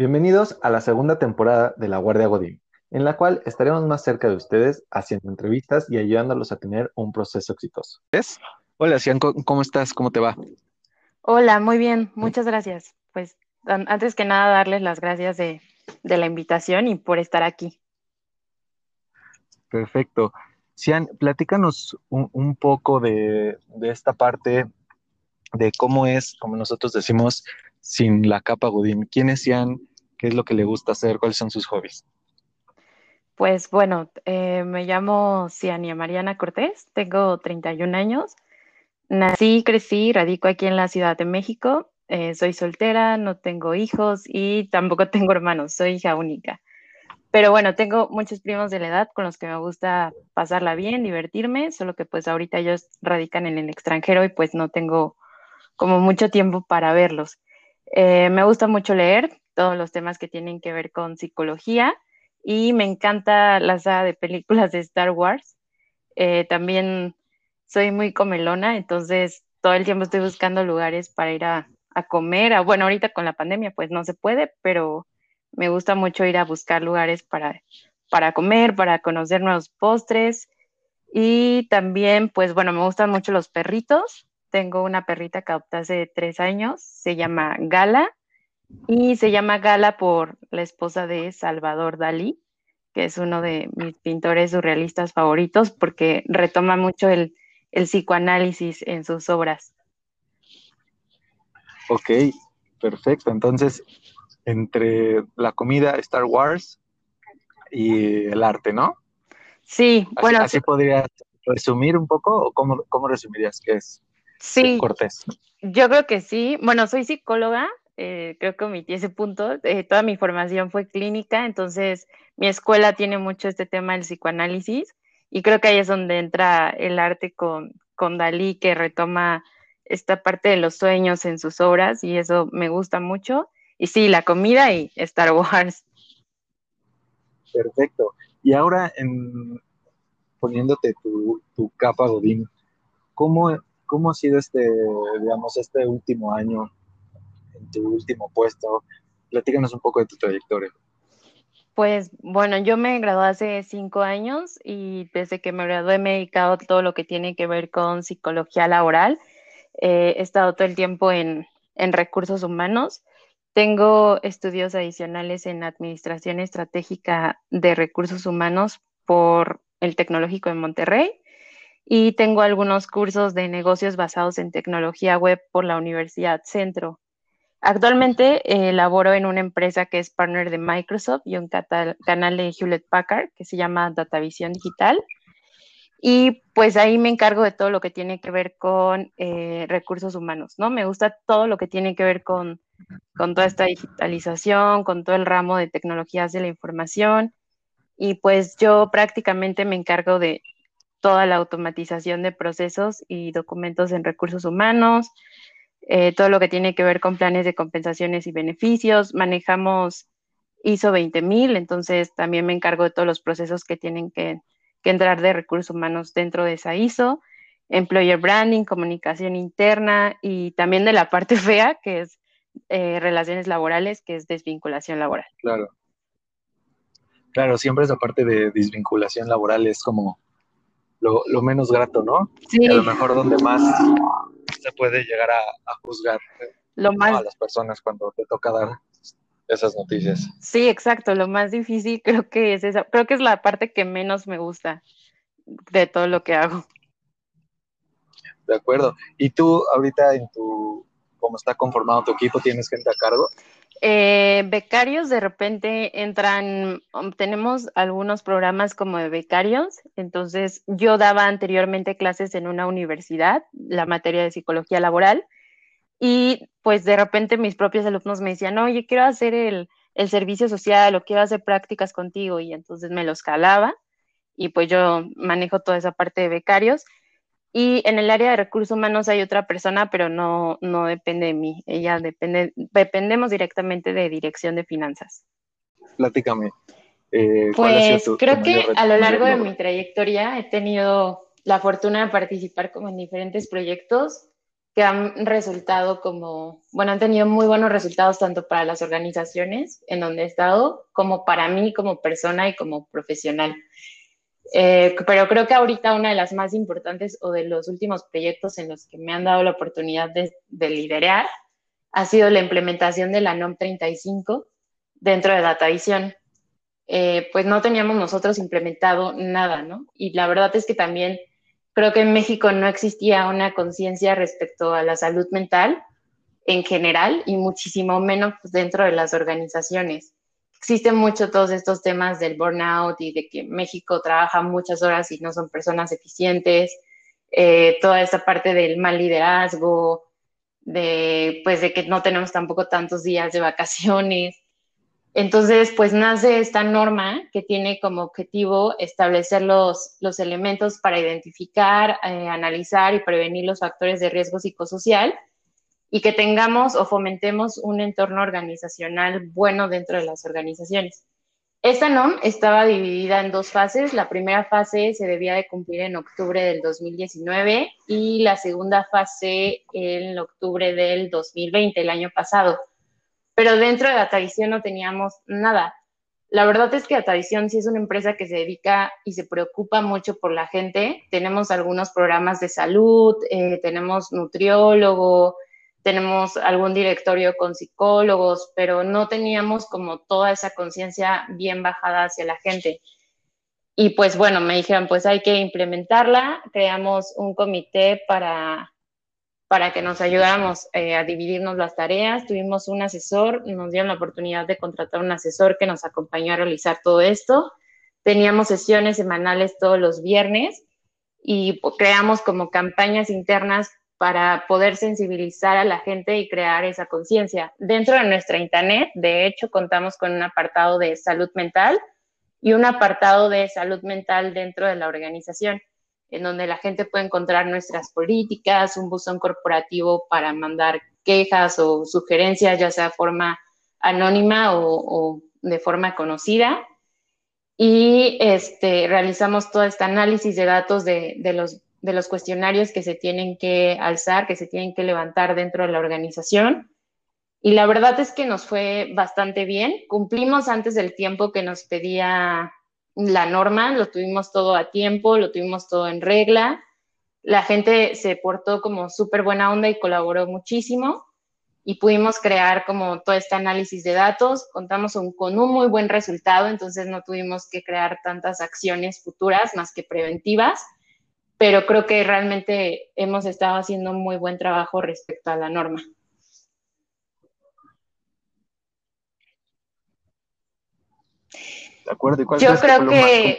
Bienvenidos a la segunda temporada de La Guardia Godín, en la cual estaremos más cerca de ustedes haciendo entrevistas y ayudándolos a tener un proceso exitoso. Hola, Cian, ¿cómo estás? ¿Cómo te va? Hola, muy bien, muchas gracias. Pues antes que nada, darles las gracias de, la invitación y por estar aquí. Perfecto. Cian, platícanos un, poco de, de, esta parte de cómo es, como nosotros decimos, sin la capa Godín. ¿Quién es Cian? ¿Qué es lo que le gusta hacer? ¿Cuáles son sus hobbies? Pues bueno, eh, me llamo Ciania Mariana Cortés, tengo 31 años. Nací, crecí, radico aquí en la Ciudad de México. Eh, soy soltera, no tengo hijos y tampoco tengo hermanos, soy hija única. Pero bueno, tengo muchos primos de la edad con los que me gusta pasarla bien, divertirme, solo que pues ahorita ellos radican en el extranjero y pues no tengo como mucho tiempo para verlos. Eh, me gusta mucho leer, todos los temas que tienen que ver con psicología y me encanta la saga de películas de Star Wars. Eh, también soy muy comelona, entonces todo el tiempo estoy buscando lugares para ir a, comer. bueno, ahorita con la pandemia pues no se puede, pero me gusta mucho ir a buscar lugares para, para comer, para conocer nuevos postres. Y también, pues bueno, me gustan mucho los perritos. Tengo una perrita que adopté hace tres años, se llama Gala y se llama Gala por la esposa de Salvador Dalí, que es uno de mis pintores surrealistas favoritos porque retoma mucho el, psicoanálisis en sus obras. Ok, perfecto. Entonces, entre la comida, Star Wars y el arte, ¿no? Sí, bueno. ¿Así podrías resumir un poco o cómo, cómo resumirías qué es sí, Cortés? Yo creo que sí. Bueno, soy psicóloga, eh, creo que omití ese punto. Eh, toda mi formación fue clínica, entonces mi escuela tiene mucho este tema del psicoanálisis y creo que ahí es donde entra el arte con, con Dalí, que retoma esta parte de los sueños en sus obras y eso me gusta mucho. Y sí, la comida y Star Wars. Perfecto. Y ahora, poniéndote tu, tu capa, Godín, ¿cómo, ¿cómo ha sido este, digamos, este último año tu último puesto. Platícanos un poco de tu trayectoria. Pues bueno, yo me gradué hace cinco años y desde que me gradué me he dedicado a todo lo que tiene que ver con psicología laboral. Eh, he estado todo el tiempo en, en recursos humanos. Tengo estudios adicionales en Administración Estratégica de Recursos Humanos por el Tecnológico de Monterrey y tengo algunos cursos de negocios basados en tecnología web por la Universidad Centro. Actualmente eh, laboro en una empresa que es partner de Microsoft y un canal de Hewlett Packard que se llama Datavision Digital. Y pues ahí me encargo de todo lo que tiene que ver con eh, recursos humanos, ¿no? Me gusta todo lo que tiene que ver con, con toda esta digitalización, con todo el ramo de tecnologías de la información. Y pues yo prácticamente me encargo de toda la automatización de procesos y documentos en recursos humanos, eh, todo lo que tiene que ver con planes de compensaciones y beneficios. Manejamos ISO 20000, entonces también me encargo de todos los procesos que tienen que, entrar de recursos humanos dentro de esa ISO. Employer branding, comunicación interna y también de la parte fea, que es eh, relaciones laborales, que es desvinculación laboral. Claro. Claro, siempre esa parte de desvinculación laboral es como lo, menos grato, ¿no? Sí. a lo mejor donde más se puede llegar a, juzgar lo a las personas cuando te toca dar esas noticias. Sí, exacto. Lo más difícil creo que es esa, creo que es la parte que menos me gusta de todo lo que hago. De acuerdo. ¿Y tú ahorita en tu, cómo está conformado tu equipo, tienes gente a cargo? Eh, becarios de repente entran, um, tenemos algunos programas como de becarios, entonces yo daba anteriormente clases en una universidad, la materia de psicología laboral, y pues de repente mis propios alumnos me decían, oye, quiero hacer el, el servicio social o quiero hacer prácticas contigo, y entonces me los calaba, y pues yo manejo toda esa parte de becarios. Y en el área de recursos humanos hay otra persona, pero no, no depende de mí. Ella depende, dependemos directamente de dirección de finanzas. Platícame. Eh, pues creo que a lo largo de mi trayectoria he tenido la fortuna de participar como en diferentes proyectos que han resultado como, bueno, han tenido muy buenos resultados tanto para las organizaciones en donde he estado, como para mí como persona y como profesional. Eh, pero creo que ahorita una de las más importantes o de los últimos proyectos en los que me han dado la oportunidad de, liderar ha sido la implementación de la NOM 35 dentro de DataVision. Eh, pues no teníamos nosotros implementado nada, ¿no? Y la verdad es que también creo que en México no existía una conciencia respecto a la salud mental en general y muchísimo menos dentro de las organizaciones. Existen mucho todos estos temas del burnout y de que México trabaja muchas horas y no son personas eficientes, eh, toda esta parte del mal liderazgo, de, pues, de que no tenemos tampoco tantos días de vacaciones. Entonces, pues nace esta norma que tiene como objetivo establecer los, los elementos para identificar, eh, analizar y prevenir los factores de riesgo psicosocial y que tengamos o fomentemos un entorno organizacional bueno dentro de las organizaciones. Esta NOM estaba dividida en dos fases. La primera fase se debía de cumplir en octubre del 2019 y la segunda fase en octubre del 2020, el año pasado pero dentro de Datavisión no teníamos nada. La verdad es que Datavisión sí es una empresa que se dedica y se preocupa mucho por la gente. Tenemos algunos programas de salud, eh, tenemos nutriólogo, tenemos algún directorio con psicólogos, pero no teníamos como toda esa conciencia bien bajada hacia la gente. Y pues bueno, me dijeron, pues hay que implementarla. Creamos un comité para para que nos ayudáramos eh, a dividirnos las tareas. Tuvimos un asesor, nos dieron la oportunidad de contratar un asesor que nos acompañó a realizar todo esto. Teníamos sesiones semanales todos los viernes y creamos como campañas internas para poder sensibilizar a la gente y crear esa conciencia. Dentro de nuestra internet, de hecho, contamos con un apartado de salud mental y un apartado de salud mental dentro de la organización en donde la gente puede encontrar nuestras políticas, un buzón corporativo para mandar quejas o sugerencias, ya sea de forma anónima o, de forma conocida. Y este, realizamos todo este análisis de datos de, los, de los cuestionarios que se tienen que alzar, que se tienen que levantar dentro de la organización. Y la verdad es que nos fue bastante bien. Cumplimos antes del tiempo que nos pedía la norma, lo tuvimos todo a tiempo, lo tuvimos todo en regla. La gente se portó como súper buena onda y colaboró muchísimo y pudimos crear como todo este análisis de datos. Contamos con un muy buen resultado, entonces no tuvimos que crear tantas acciones futuras más que preventivas, pero creo que realmente hemos estado haciendo muy buen trabajo respecto a la norma. acuerdo. Yo creo que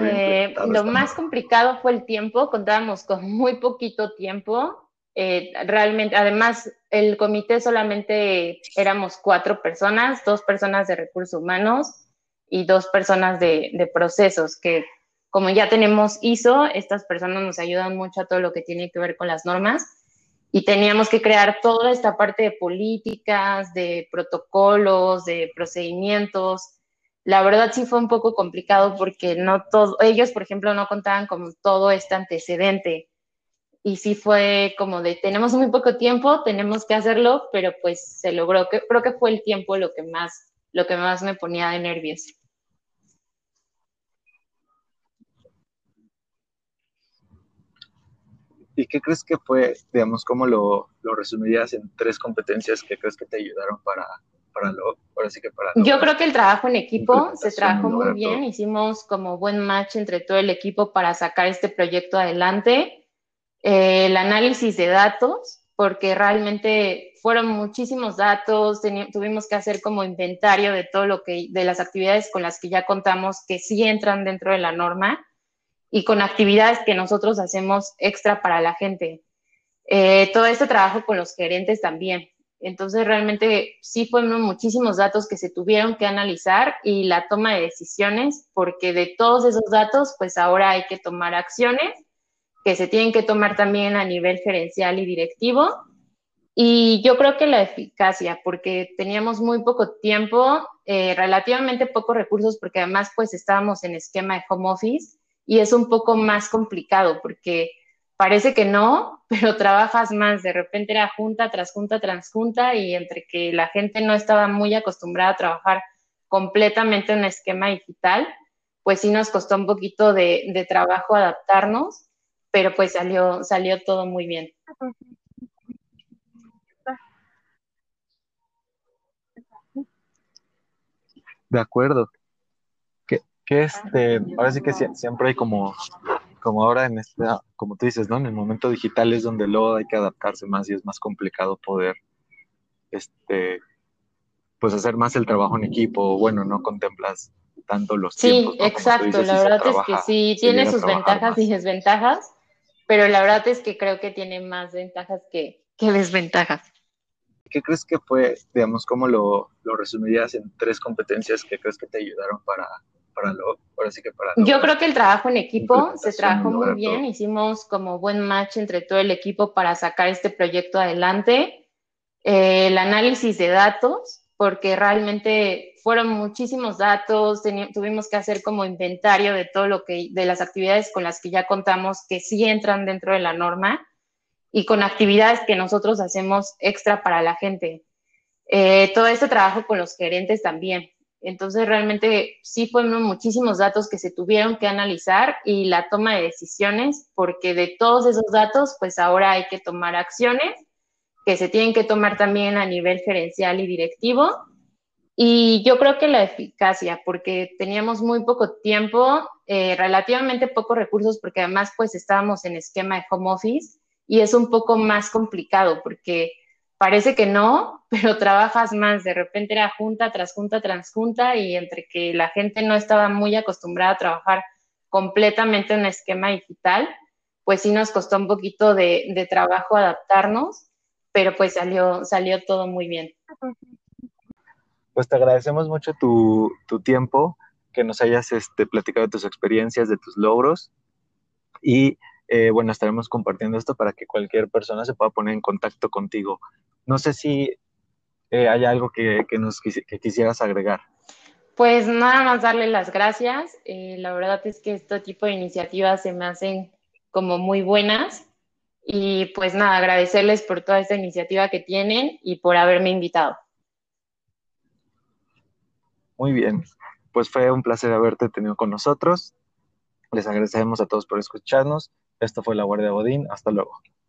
eh, lo más complicado fue el tiempo. Contábamos con muy poquito tiempo. Eh, realmente, además, el comité solamente éramos cuatro personas, dos personas de recursos humanos y dos personas de, de procesos, que como ya tenemos ISO, estas personas nos ayudan mucho a todo lo que tiene que ver con las normas y teníamos que crear toda esta parte de políticas, de protocolos, de procedimientos, la verdad sí fue un poco complicado porque no todos, ellos, por ejemplo, no contaban con todo este antecedente. Y sí fue como de, tenemos muy poco tiempo, tenemos que hacerlo, pero pues se logró. Creo que fue el tiempo lo que más, lo que más me ponía de nervios. ¿Y qué crees que fue, digamos, cómo lo, lo resumirías en tres competencias que crees que te ayudaron para, para lo, que para Yo creo que el trabajo en equipo se trabajó muy bien, hicimos como buen match entre todo el equipo para sacar este proyecto adelante. Eh, el análisis de datos, porque realmente fueron muchísimos datos, tuvimos que hacer como inventario de todo lo que, de las actividades con las que ya contamos que sí entran dentro de la norma y con actividades que nosotros hacemos extra para la gente. Eh, todo este trabajo con los gerentes también, entonces, realmente sí fueron muchísimos datos que se tuvieron que analizar y la toma de decisiones, porque de todos esos datos, pues ahora hay que tomar acciones que se tienen que tomar también a nivel gerencial y directivo. Y yo creo que la eficacia, porque teníamos muy poco tiempo, eh, relativamente pocos recursos, porque además pues estábamos en esquema de home office y es un poco más complicado porque parece que no, pero trabajas más. De repente era junta tras junta tras junta y entre que la gente no estaba muy acostumbrada a trabajar completamente en esquema digital, pues sí nos costó un poquito de, de trabajo adaptarnos, pero pues salió, salió todo muy bien. De acuerdo. Que, este, ahora sí que siempre hay como, como ahora en este, como tú dices, ¿no? En el momento digital es donde luego hay que adaptarse más y es más complicado poder, este, pues hacer más el trabajo en equipo. Bueno, no contemplas tanto los tiempos. Sí, exacto. la verdad es que sí, tiene sus ventajas y desventajas, pero la verdad es que creo que tiene más ventajas que, que desventajas. ¿Qué crees que fue, digamos, cómo lo, lo, resumirías en tres competencias que crees que te ayudaron para, para lo, ahora sí que para... Yo creo que el trabajo en equipo se trabajó muy bien, hicimos como buen match entre todo el equipo para sacar este proyecto adelante. Eh, el análisis de datos, porque realmente fueron muchísimos datos, tuvimos que hacer como inventario de todo lo que, de las actividades con las que ya contamos que sí entran dentro de la norma y con actividades que nosotros hacemos extra para la gente. Eh, todo este trabajo con los gerentes también. Entonces, realmente sí fueron muchísimos datos que se tuvieron que analizar y la toma de decisiones, porque de todos esos datos, pues ahora hay que tomar acciones que se tienen que tomar también a nivel gerencial y directivo. Y yo creo que la eficacia, porque teníamos muy poco tiempo, eh, relativamente pocos recursos, porque además pues estábamos en esquema de home office y es un poco más complicado porque parece que no, pero trabajas más. De repente era junta tras junta tras junta y entre que la gente no estaba muy acostumbrada a trabajar completamente en esquema digital, pues sí nos costó un poquito de, de trabajo adaptarnos, pero pues salió, salió todo muy bien. Pues te agradecemos mucho tu, tu tiempo, que nos hayas este, platicado de tus experiencias, de tus logros y eh, bueno, estaremos compartiendo esto para que cualquier persona se pueda poner en contacto contigo. No sé si eh, hay algo que, nos quisieras agregar. Pues nada más darle las gracias. Eh, la verdad es que este tipo de iniciativas se me hacen como muy buenas. Y pues nada, agradecerles por toda esta iniciativa que tienen y por haberme invitado. Muy bien, pues fue un placer haberte tenido con nosotros. Les agradecemos a todos por escucharnos esto fue La Guardia Bodín. Hasta luego.